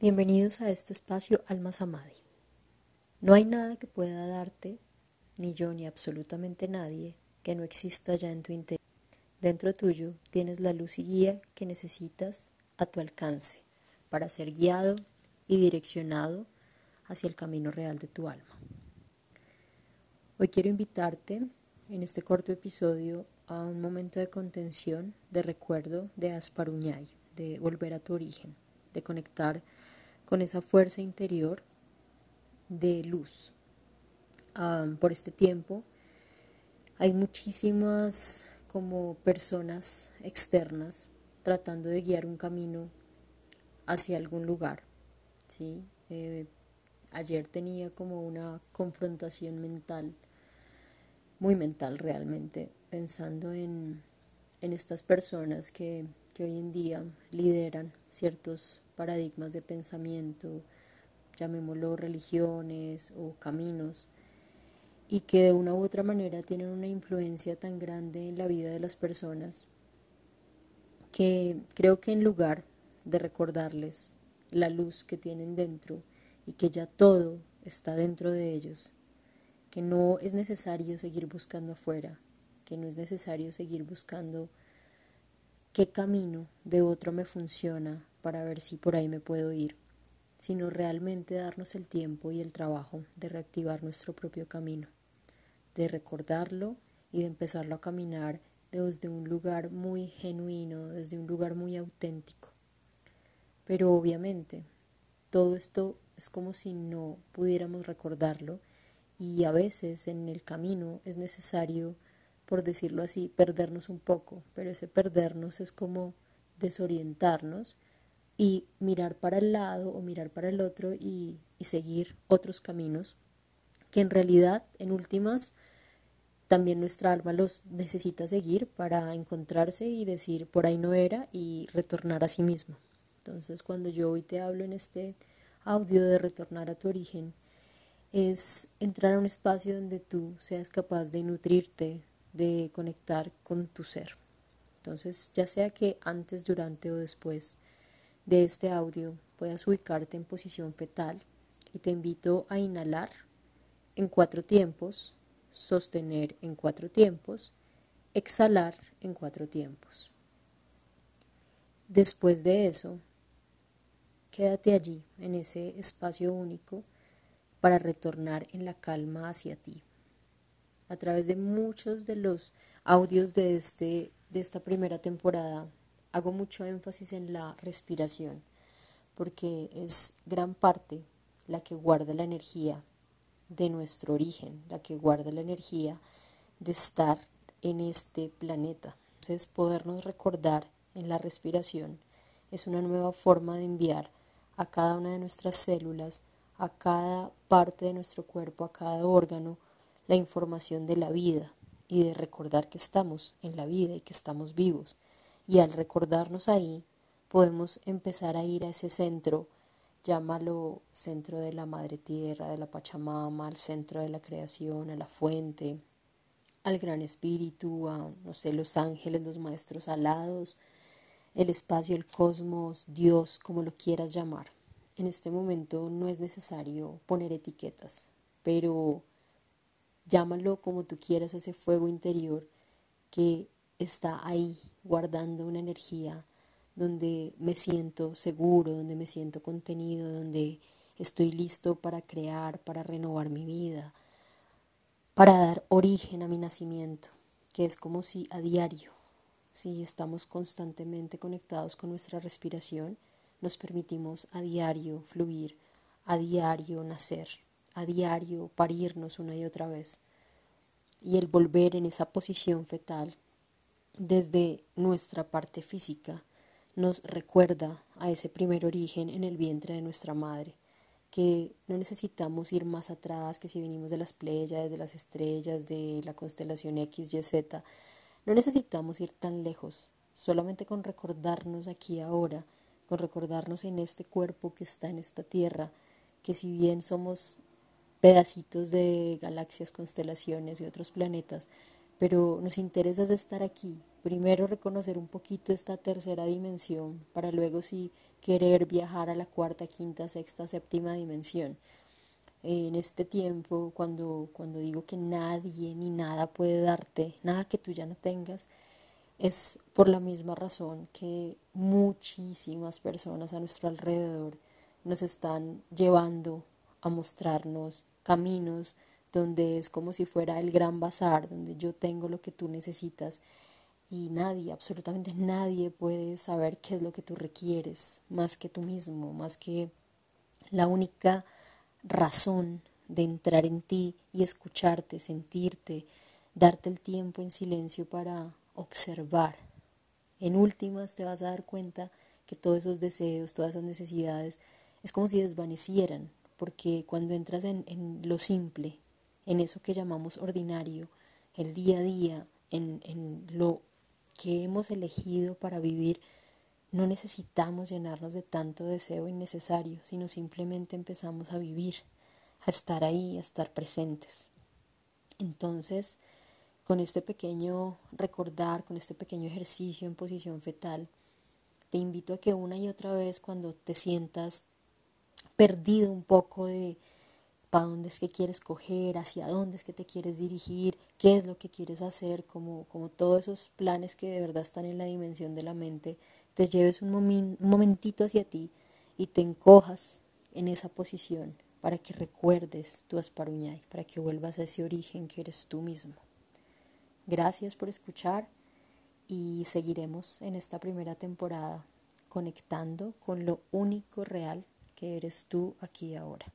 Bienvenidos a este espacio Alma Samadhi. No hay nada que pueda darte, ni yo ni absolutamente nadie, que no exista ya en tu interior. Dentro tuyo tienes la luz y guía que necesitas a tu alcance para ser guiado y direccionado hacia el camino real de tu alma. Hoy quiero invitarte en este corto episodio a un momento de contención, de recuerdo, de asparuñay, de volver a tu origen, de conectar con esa fuerza interior de luz. por este tiempo hay muchísimas como personas externas tratando de guiar un camino hacia algún lugar. ¿sí? Eh, ayer tenía como una confrontación mental, muy mental realmente, pensando en, en estas personas que, que hoy en día lideran ciertos paradigmas de pensamiento, llamémoslo religiones o caminos, y que de una u otra manera tienen una influencia tan grande en la vida de las personas que creo que en lugar de recordarles la luz que tienen dentro y que ya todo está dentro de ellos, que no es necesario seguir buscando afuera, que no es necesario seguir buscando qué camino de otro me funciona para ver si por ahí me puedo ir, sino realmente darnos el tiempo y el trabajo de reactivar nuestro propio camino, de recordarlo y de empezarlo a caminar desde un lugar muy genuino, desde un lugar muy auténtico. Pero obviamente, todo esto es como si no pudiéramos recordarlo y a veces en el camino es necesario, por decirlo así, perdernos un poco, pero ese perdernos es como desorientarnos y mirar para el lado o mirar para el otro y, seguir otros caminos que en realidad, en últimas, también nuestra alma los necesita seguir para encontrarse y decir por ahí no era y retornar a sí mismo. Entonces, cuando yo hoy te hablo en este audio de retornar a tu origen, es entrar a un espacio donde tú seas capaz de nutrirte, de conectar con tu ser. Entonces, ya sea que antes, durante o después de este audio puedas ubicarte en posición fetal y te invito a inhalar en cuatro tiempos, sostener en cuatro tiempos, exhalar en cuatro tiempos. Después de eso, quédate allí, en ese espacio único, para retornar en la calma hacia ti. A través de muchos de los audios de, este, de esta primera temporada hago mucho énfasis en la respiración, porque es gran parte la que guarda la energía de nuestro origen, la que guarda la energía de estar en este planeta. Entonces, podernos recordar en la respiración es una nueva forma de enviar a cada una de nuestras células, a cada parte de nuestro cuerpo, a cada órgano, la información de la vida y de recordar que estamos en la vida y que estamos vivos y al recordarnos ahí, podemos empezar a ir a ese centro, llámalo centro de la Madre Tierra, de la Pachamama, al centro de la creación, a la fuente, al Gran Espíritu, a, no sé, los ángeles, los maestros alados, el espacio, el cosmos, Dios, como lo quieras llamar. En este momento no es necesario poner etiquetas, pero llámalo como tú quieras, ese fuego interior que está ahí guardando una energía donde me siento seguro, donde me siento contenido, donde estoy listo para crear, para renovar mi vida, para dar origen a mi nacimiento, que es como si a diario, si estamos constantemente conectados con nuestra respiración, nos permitimos a diario fluir, a diario nacer, a diario parirnos una y otra vez. Y el volver en esa posición fetal desde nuestra parte física nos recuerda a ese primer origen en el vientre de nuestra madre, que no necesitamos ir más atrás, que si venimos de las playas, de las estrellas, de la constelación X, Y, Z, no necesitamos ir tan lejos, solamente con recordarnos aquí ahora, con recordarnos en este cuerpo que está en esta tierra, que si bien somos pedacitos de galaxias, constelaciones y otros planetas, pero nos interesa estar aquí, primero reconocer un poquito esta tercera dimensión para luego sí querer viajar a la cuarta, quinta, sexta, séptima dimensión. en este tiempo, cuando, cuando digo que nadie ni nada puede darte, nada que tú ya no tengas, es por la misma razón que muchísimas personas a nuestro alrededor nos están llevando a mostrarnos caminos donde es como si fuera el gran bazar, donde yo tengo lo que tú necesitas y nadie, absolutamente nadie puede saber qué es lo que tú requieres, más que tú mismo, más que la única razón de entrar en ti y escucharte, sentirte, darte el tiempo en silencio para observar. En últimas te vas a dar cuenta que todos esos deseos, todas esas necesidades, es como si desvanecieran, porque cuando entras en, en lo simple, en eso que llamamos ordinario, el día a día, en, en lo que hemos elegido para vivir, no necesitamos llenarnos de tanto deseo innecesario, sino simplemente empezamos a vivir, a estar ahí, a estar presentes. Entonces, con este pequeño recordar, con este pequeño ejercicio en posición fetal, te invito a que una y otra vez cuando te sientas perdido un poco de para dónde es que quieres coger, hacia dónde es que te quieres dirigir, qué es lo que quieres hacer, como, como todos esos planes que de verdad están en la dimensión de la mente, te lleves un, un momentito hacia ti y te encojas en esa posición para que recuerdes tu asparuñay, para que vuelvas a ese origen que eres tú mismo. Gracias por escuchar y seguiremos en esta primera temporada conectando con lo único real que eres tú aquí ahora.